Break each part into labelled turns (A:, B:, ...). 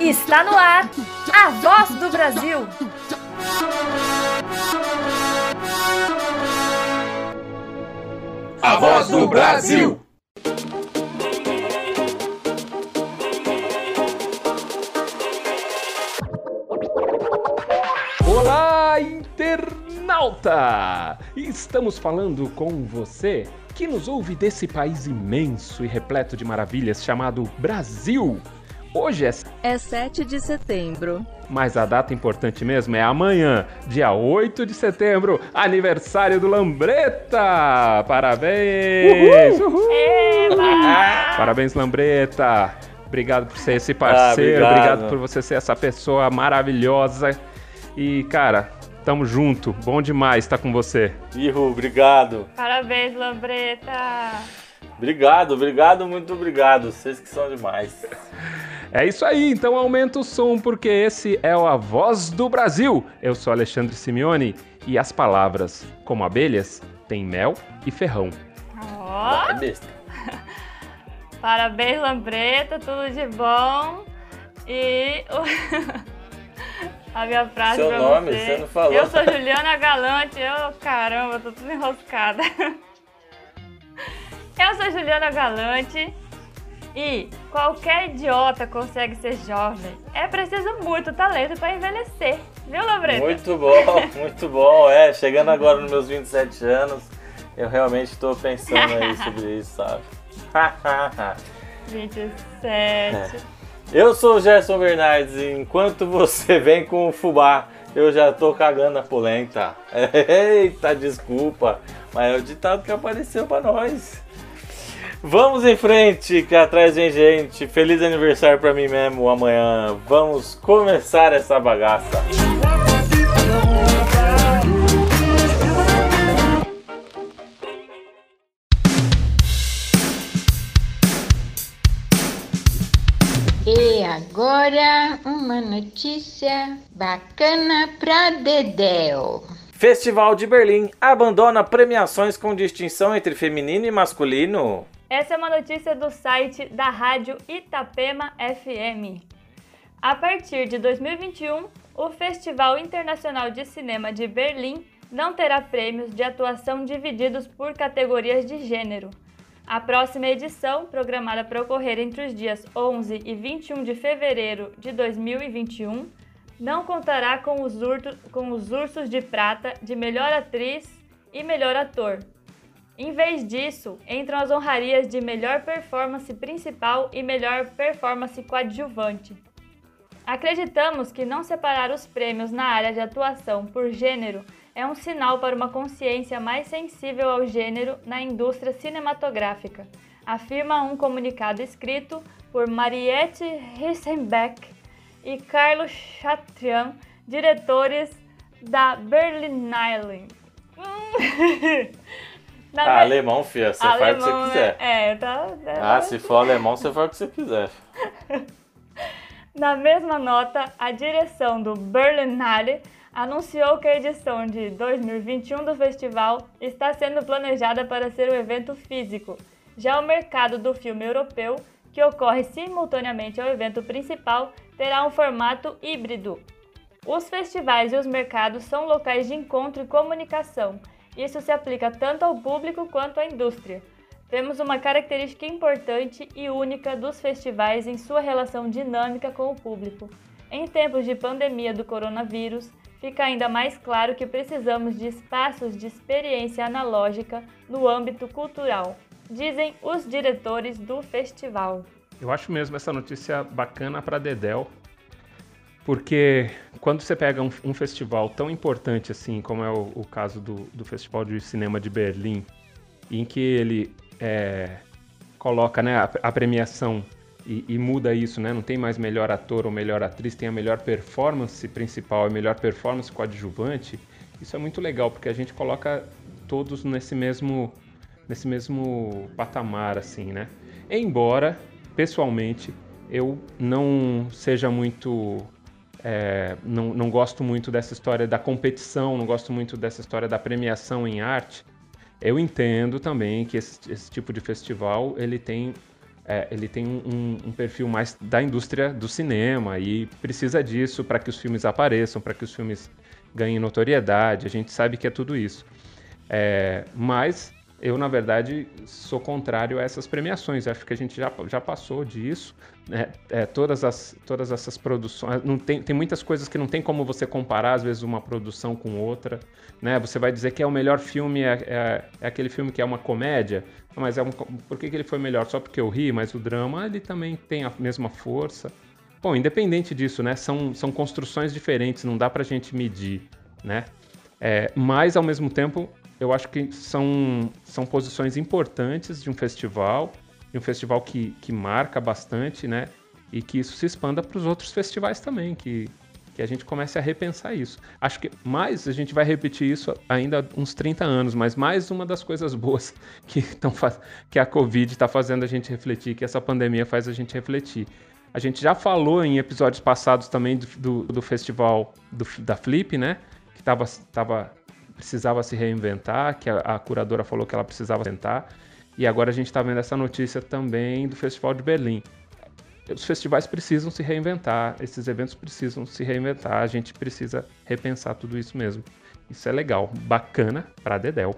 A: Está no ar a voz do Brasil.
B: A voz do Brasil.
C: Olá, internauta! Estamos falando com você que nos ouve desse país imenso e repleto de maravilhas chamado Brasil. Hoje é...
D: é 7 de setembro.
C: Mas a data importante mesmo é amanhã, dia 8 de setembro, aniversário do Lambreta! Parabéns!
A: Uhul! Uhul!
C: Parabéns, Lambreta! Obrigado por ser esse parceiro, ah, obrigado. obrigado por você ser essa pessoa maravilhosa. E, cara, tamo junto. Bom demais estar com você.
E: Ihu, obrigado.
A: Parabéns, Lambreta.
E: Obrigado, obrigado, muito obrigado. Vocês que são demais.
C: É isso aí, então aumenta o som, porque esse é o A Voz do Brasil. Eu sou Alexandre Simeone e as palavras, como abelhas, têm mel e ferrão.
A: Oh.
E: É besta.
A: Parabéns, Lambreta, tudo de bom. E a minha frase
E: Seu nome,
A: você.
E: você não falou.
A: Eu sou Juliana Galante, eu, caramba, tô tudo enroscada. Eu sou Juliana Galante e qualquer idiota consegue ser jovem. É preciso muito talento para envelhecer. Viu, Labreta?
E: Muito bom, muito bom. É, chegando agora nos meus 27 anos, eu realmente estou pensando aí sobre isso, sabe?
A: 27.
E: É. Eu sou o Gerson Bernardes e enquanto você vem com o fubá, eu já tô cagando a polenta. Eita, desculpa, mas é o ditado que apareceu para nós. Vamos em frente, que atrás vem gente. Feliz aniversário para mim mesmo amanhã. Vamos começar essa bagaça.
F: E agora uma notícia bacana pra Dedéu.
E: Festival de Berlim abandona premiações com distinção entre feminino e masculino.
A: Essa é uma notícia do site da rádio Itapema FM. A partir de 2021, o Festival Internacional de Cinema de Berlim não terá prêmios de atuação divididos por categorias de gênero. A próxima edição, programada para ocorrer entre os dias 11 e 21 de fevereiro de 2021, não contará com os, urto, com os ursos de prata de melhor atriz e melhor ator, em vez disso, entram as honrarias de melhor performance principal e melhor performance coadjuvante. Acreditamos que não separar os prêmios na área de atuação por gênero é um sinal para uma consciência mais sensível ao gênero na indústria cinematográfica, afirma um comunicado escrito por Mariette Rissenbeck e Carlos Chatrian, diretores da Berlinale.
E: Na ah, alemão, filha, você alemão, faz o que você quiser.
A: Né? É, tá.
E: Ah, se for alemão, você faz o que você quiser.
A: Na mesma nota, a direção do Berlinale anunciou que a edição de 2021 do festival está sendo planejada para ser um evento físico. Já o mercado do filme europeu, que ocorre simultaneamente ao evento principal, terá um formato híbrido. Os festivais e os mercados são locais de encontro e comunicação isso se aplica tanto ao público quanto à indústria. Temos uma característica importante e única dos festivais em sua relação dinâmica com o público. Em tempos de pandemia do coronavírus, fica ainda mais claro que precisamos de espaços de experiência analógica no âmbito cultural, dizem os diretores do festival.
C: Eu acho mesmo essa notícia bacana para Dedel, porque quando você pega um, um, festival tão importante assim, como é o, o caso do, do, Festival de Cinema de Berlim, em que ele é, coloca né, a, a premiação e, e, muda isso, né? Não tem mais melhor ator ou melhor atriz, tem a melhor performance principal e melhor performance coadjuvante. Isso é muito legal, porque a gente coloca todos nesse mesmo, nesse mesmo patamar, assim, né? Embora, pessoalmente, eu não seja muito é, não, não gosto muito dessa história da competição, não gosto muito dessa história da premiação em arte, Eu entendo também que esse, esse tipo de festival ele tem, é, ele tem um, um, perfil mais da indústria do cinema e precisa disso para que os filmes apareçam, para que os filmes ganhem notoriedade. A gente sabe que é tudo isso. É, mas eu, na verdade, sou contrário a essas premiações. Acho que a gente já, já passou disso. Né? É, todas, as, todas essas produções. Não tem, tem muitas coisas que não tem como você comparar, às vezes, uma produção com outra. Né? Você vai dizer que é o melhor filme, é, é, é aquele filme que é uma comédia. Mas é um, por que, que ele foi melhor? Só porque eu ri, mas o drama ele também tem a mesma força. Bom, independente disso, né? São, são construções diferentes, não dá pra gente medir, né? É, mas, ao mesmo tempo, eu acho que são, são posições importantes de um festival, de um festival que, que marca bastante, né? E que isso se expanda para os outros festivais também, que, que a gente comece a repensar isso. Acho que mais a gente vai repetir isso ainda uns 30 anos, mas mais uma das coisas boas que, tão, que a Covid está fazendo a gente refletir, que essa pandemia faz a gente refletir. A gente já falou em episódios passados também do, do, do festival do, da Flip, né? Que estava tava precisava se reinventar, que a, a curadora falou que ela precisava tentar. E agora a gente está vendo essa notícia também do Festival de Berlim. Os festivais precisam se reinventar, esses eventos precisam se reinventar, a gente precisa repensar tudo isso mesmo. Isso é legal, bacana para Dedel.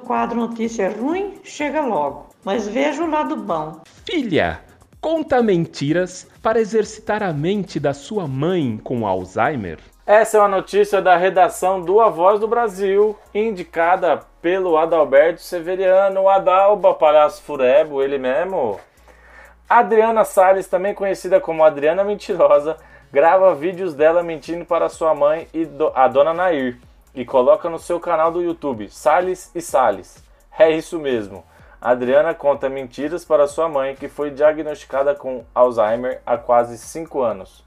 B: Quadro Notícia Ruim, chega logo. Mas veja o lado bom.
C: Filha, conta mentiras para exercitar a mente da sua mãe com Alzheimer.
E: Essa é uma notícia da redação do A Voz do Brasil, indicada pelo Adalberto Severiano, Adalba Palhaço Furebo, ele mesmo. Adriana Salles, também conhecida como Adriana Mentirosa, grava vídeos dela mentindo para sua mãe e a dona Nair e coloca no seu canal do YouTube, Salles e Salles. É isso mesmo. Adriana conta mentiras para sua mãe que foi diagnosticada com Alzheimer há quase 5 anos.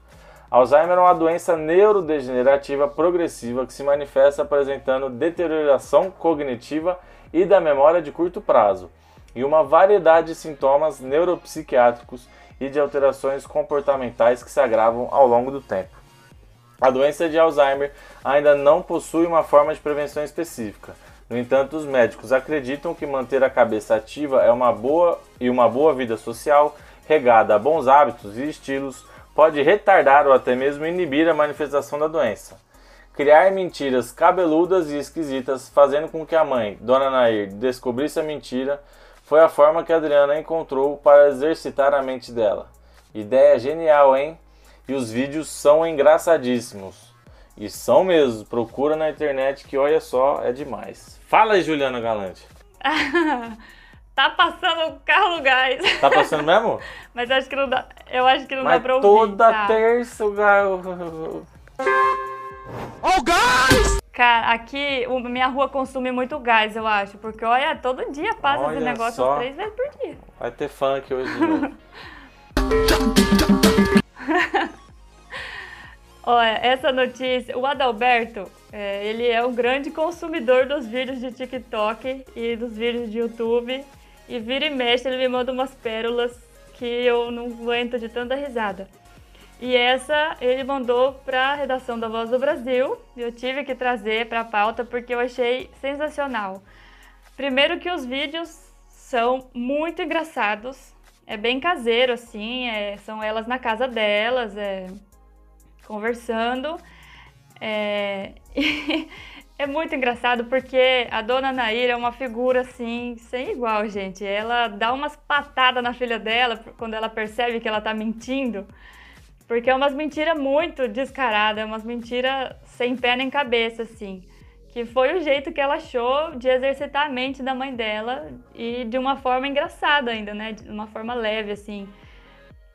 E: Alzheimer é uma doença neurodegenerativa progressiva que se manifesta apresentando deterioração cognitiva e da memória de curto prazo, e uma variedade de sintomas neuropsiquiátricos e de alterações comportamentais que se agravam ao longo do tempo. A doença de Alzheimer ainda não possui uma forma de prevenção específica. No entanto, os médicos acreditam que manter a cabeça ativa é uma boa e uma boa vida social, regada a bons hábitos e estilos, pode retardar ou até mesmo inibir a manifestação da doença. Criar mentiras cabeludas e esquisitas, fazendo com que a mãe, Dona Nair, descobrisse a mentira, foi a forma que Adriana encontrou para exercitar a mente dela. Ideia genial, hein? E os vídeos são engraçadíssimos. E são mesmo. Procura na internet que olha só, é demais. Fala aí, Juliana Galante.
A: tá passando o carro no gás.
E: Tá passando mesmo?
A: Mas acho que não dá. Eu acho que não
E: Mas
A: dá pra ouvir.
E: Toda
A: tá?
E: terça o gás.
C: Oh, gás!
A: Cara, aqui o, minha rua consome muito gás, eu acho. Porque, olha, todo dia passa
E: Olha
A: esse negócio
E: só.
A: três vezes por dia.
E: Vai ter funk hoje de novo.
A: Olha, essa notícia, o Adalberto, é, ele é um grande consumidor dos vídeos de TikTok e dos vídeos de YouTube. E vira e mexe, ele me manda umas pérolas que eu não aguento de tanta risada. E essa ele mandou para a redação da Voz do Brasil. E eu tive que trazer para a pauta porque eu achei sensacional. Primeiro que os vídeos são muito engraçados. É bem caseiro, assim. é- são elas na casa delas, é, conversando. É, é muito engraçado porque a dona Nair é uma figura assim, sem igual, gente. Ela dá umas patadas na filha dela quando ela percebe que ela tá mentindo. Porque é umas mentiras muito descaradas, é umas mentiras sem pé nem cabeça, assim. Que foi o jeito que ela achou de exercitar a mente da mãe dela e de uma forma engraçada ainda, né? De uma forma leve, assim.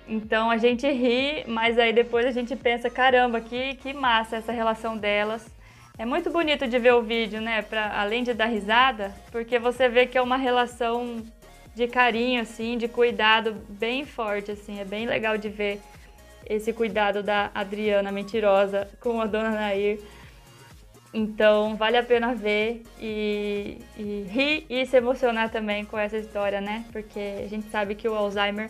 A: Então a gente ri, mas aí depois a gente pensa, caramba, que, que massa essa relação delas. É muito bonito de ver o vídeo, né? Pra, além de dar risada, porque você vê que é uma relação de carinho, assim, de cuidado bem forte, assim. É bem legal de ver esse cuidado da Adriana mentirosa com a dona Nair. Então vale a pena ver e, e rir e se emocionar também com essa história, né? Porque a gente sabe que o Alzheimer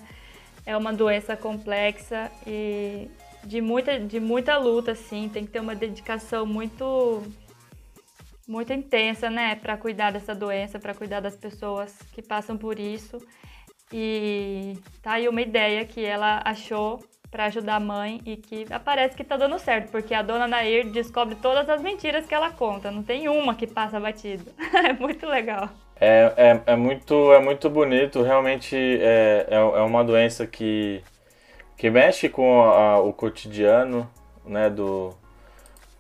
A: é uma doença complexa e de muita, de muita luta, assim. Tem que ter uma dedicação muito, muito intensa, né? Para cuidar dessa doença, para cuidar das pessoas que passam por isso. E tá aí uma ideia que ela achou para ajudar a mãe e que parece que tá dando certo, porque a dona Nair descobre todas as mentiras que ela conta, não tem uma que passa batido. é muito legal.
E: É, é, é, muito, é muito bonito, realmente é, é, é uma doença que, que mexe com a, o cotidiano né, do,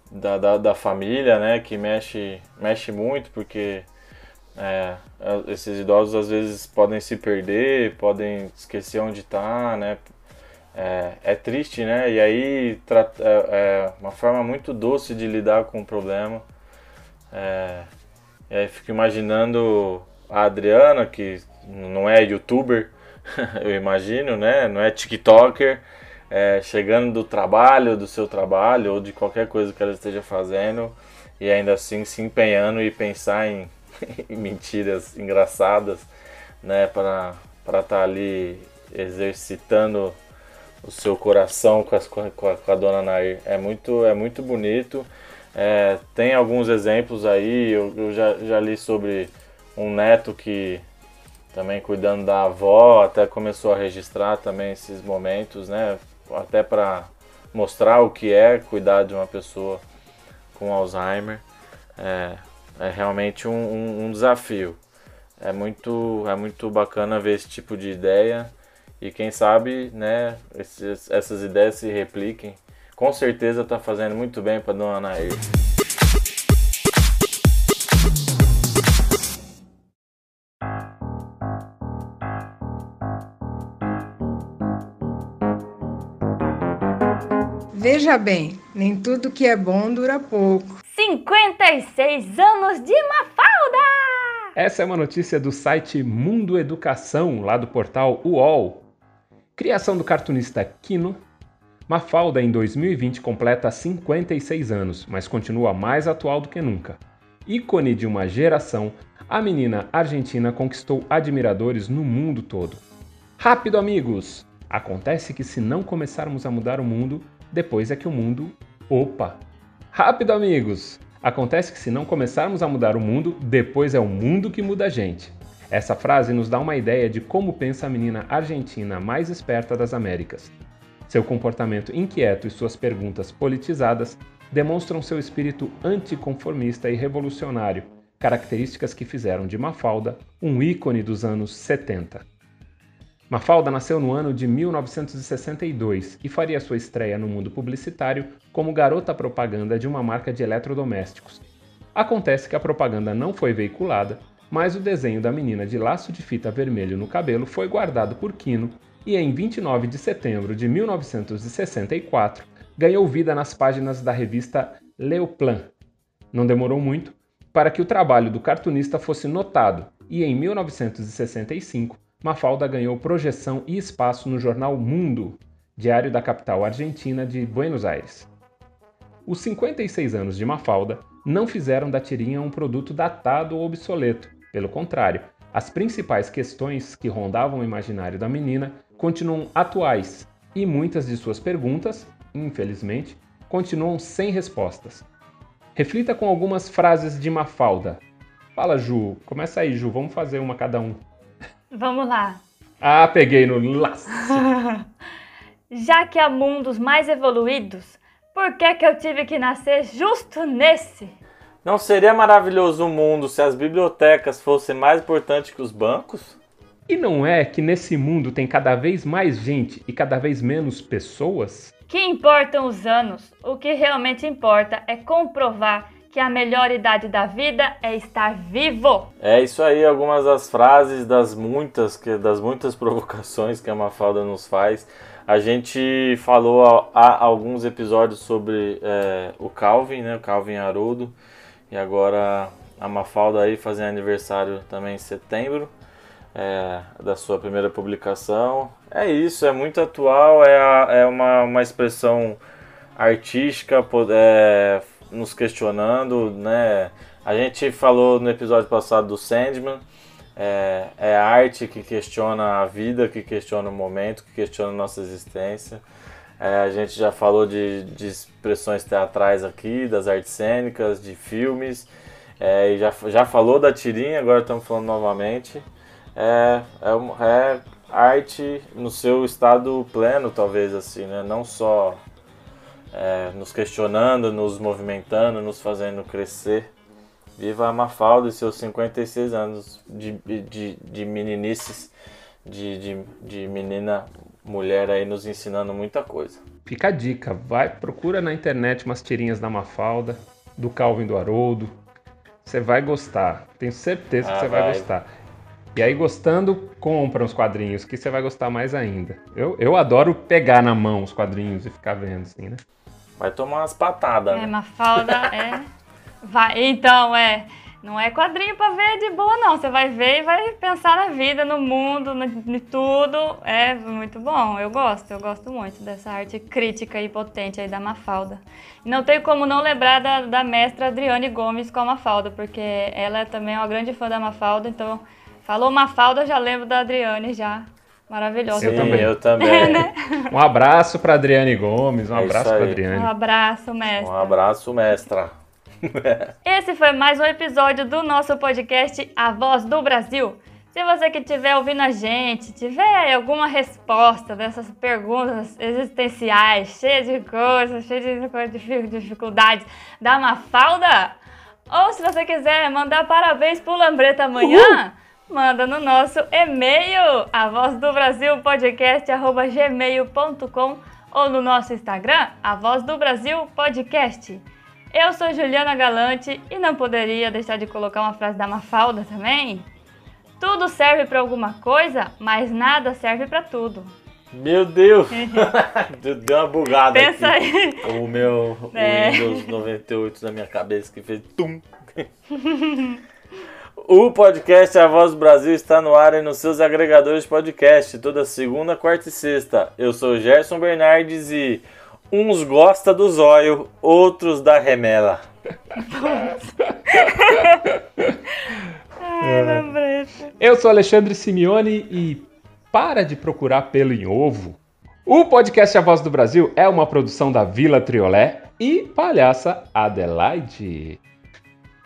E: da, da, da, família, né, que mexe, mexe muito, porque é, é esses idosos às vezes podem se perder, podem esquecer onde está, né, é, é triste, né? E aí é, é, uma forma muito doce de lidar com o problema. É, e aí fico imaginando a Adriana, que não é youtuber, eu imagino, né? Não é TikToker, é, chegando do trabalho, do seu trabalho, ou de qualquer coisa que ela esteja fazendo, e ainda assim se empenhando e pensar em, em mentiras engraçadas, né? Para estar tá ali exercitando o seu coração com, as, com, a, com a dona Nair. É muito, é muito bonito. É, tem alguns exemplos aí, eu, eu já, já li sobre um neto que também cuidando da avó, até começou a registrar também esses momentos, né? Até para mostrar o que é cuidar de uma pessoa com Alzheimer. É, é realmente um, um, um desafio. É muito, é muito bacana ver esse tipo de ideia e quem sabe, né, esses, essas ideias se repliquem. Com certeza está fazendo muito bem para Dona Nair.
G: Veja bem, nem tudo que é bom dura pouco.
A: 56 anos de Mafalda!
C: Essa é uma notícia do site Mundo Educação, lá do portal UOL. Criação do cartunista Kino, Mafalda em 2020 completa 56 anos, mas continua mais atual do que nunca. Ícone de uma geração, a menina argentina conquistou admiradores no mundo todo. Rápido, amigos! Acontece que se não começarmos a mudar o mundo, depois é que o mundo. Opa! Rápido, amigos! Acontece que se não começarmos a mudar o mundo, depois é o mundo que muda a gente. Essa frase nos dá uma ideia de como pensa a menina argentina mais esperta das Américas. Seu comportamento inquieto e suas perguntas politizadas demonstram seu espírito anticonformista e revolucionário, características que fizeram de Mafalda um ícone dos anos 70. Mafalda nasceu no ano de 1962 e faria sua estreia no mundo publicitário como garota propaganda de uma marca de eletrodomésticos. Acontece que a propaganda não foi veiculada mas o desenho da menina de laço de fita vermelho no cabelo foi guardado por Quino e em 29 de setembro de 1964 ganhou vida nas páginas da revista Leoplan. Não demorou muito para que o trabalho do cartunista fosse notado e em 1965 Mafalda ganhou projeção e espaço no jornal Mundo, diário da capital argentina de Buenos Aires. Os 56 anos de Mafalda não fizeram da tirinha um produto datado ou obsoleto, pelo contrário, as principais questões que rondavam o imaginário da menina continuam atuais e muitas de suas perguntas, infelizmente, continuam sem respostas. Reflita com algumas frases de Mafalda. Fala, Ju. Começa aí, Ju. Vamos fazer uma cada um.
A: Vamos lá.
C: Ah, peguei no laço.
A: Já que há mundos mais evoluídos, por que, que eu tive que nascer justo nesse?
E: Não seria maravilhoso o mundo se as bibliotecas fossem mais importantes que os bancos?
C: E não é que nesse mundo tem cada vez mais gente e cada vez menos pessoas?
A: Que importam os anos? O que realmente importa é comprovar que a melhor idade da vida é estar vivo.
E: É isso aí, algumas das frases das muitas, que, das muitas provocações que a Mafalda nos faz. A gente falou há alguns episódios sobre é, o Calvin, né, o Calvin Haroldo, e agora a Mafalda aí fazendo aniversário também em setembro é, da sua primeira publicação. É isso, é muito atual, é, a, é uma, uma expressão artística, é, nos questionando, né? A gente falou no episódio passado do Sandman, é, é arte que questiona a vida, que questiona o momento, que questiona a nossa existência. É, a gente já falou de, de expressões teatrais aqui, das artes cênicas, de filmes, é, e já, já falou da tirinha, agora estamos falando novamente. É, é, é arte no seu estado pleno, talvez assim, né? Não só é, nos questionando, nos movimentando, nos fazendo crescer. Viva a Mafalda e seus 56 anos de, de, de meninices, de, de, de menina mulher aí nos ensinando muita coisa.
C: Fica a dica, vai, procura na internet umas tirinhas da Mafalda, do Calvin do Haroldo. Você vai gostar, tenho certeza que
E: Ah,
C: você vai
E: vai.
C: gostar. E aí, gostando, compra uns quadrinhos, que você vai gostar mais ainda. Eu, eu adoro pegar na mão os quadrinhos e ficar vendo, assim, né?
E: Vai tomar umas patadas,
A: É,
E: né?
A: Mafalda é. Vai, então, é. Não é quadrinho pra ver de boa, não. Você vai ver e vai pensar na vida, no mundo, em tudo. É muito bom. Eu gosto, eu gosto muito dessa arte crítica e potente aí da Mafalda. E não tem como não lembrar da, da mestra Adriane Gomes com a Mafalda, porque ela também é uma grande fã da Mafalda, então falou Mafalda, eu já lembro da Adriane já. Maravilhosa.
C: Eu também.
E: eu também.
C: Um abraço pra Adriane Gomes, um
E: É
C: abraço
E: aí.
C: Adriane.
A: Um abraço, mestre.
E: Um abraço, mestra.
A: Esse foi mais um episódio do nosso podcast A Voz do Brasil. Se você que estiver ouvindo a gente, tiver alguma resposta dessas perguntas existenciais, cheias de coisas, cheias de dificuldades da Mafalda, ou se você quiser mandar parabéns pro Lambreta amanhã, manda no nosso e-mail, a voz do Brasil podcast gmail.com ou no nosso Instagram, a voz do Brasil podcast. Eu sou Juliana Galante e não poderia deixar de colocar uma frase da Mafalda também. Tudo serve para alguma coisa, mas nada serve para tudo.
E: Meu Deus! Deu uma bugada
A: Pensa
E: aqui.
A: aí.
E: O meu o
A: É.
E: Windows 98 na minha cabeça que fez tum. O podcast A Voz do Brasil está no ar e nos seus agregadores de podcast toda segunda, quarta e sexta. Eu sou Gerson Bernardes e uns gosta do zóio, outros da remela.
A: Ai, Lambreta.
C: Eu sou Alexandre Simeone e para de procurar pelo em ovo. O podcast A Voz do Brasil é uma produção da Vila Triolé e Palhaça Adelaide.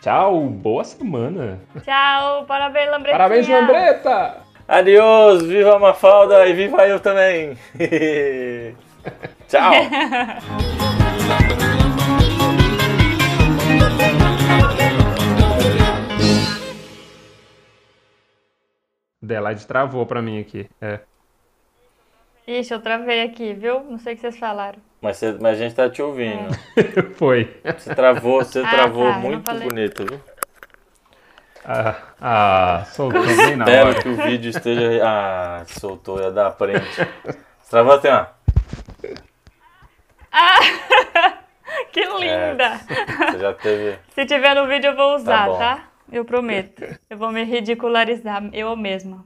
C: Tchau, boa semana.
A: Tchau, parabéns, Lambretinha.
C: Parabéns, Lambreta!
E: Adeus, viva a Mafalda e viva eu também. Tchau.
C: Adelaide travou pra mim aqui. É.
A: Ixi, eu travei aqui, viu? Não sei o que vocês falaram.
E: Mas, você- mas a gente tá te ouvindo.
C: Foi.
E: Você travou, você
A: Ah,
E: travou
A: tá,
E: muito bonito, viu?
C: Ah, ah soltou bem na
E: Espero
C: hora.
E: que o vídeo esteja. Ah, soltou, ia dar print. Você travou até, ó.
A: Que linda!
E: Você já teve.
A: Se tiver no vídeo eu vou usar,
E: bom.
A: tá? Eu prometo. Eu vou me ridicularizar eu mesma.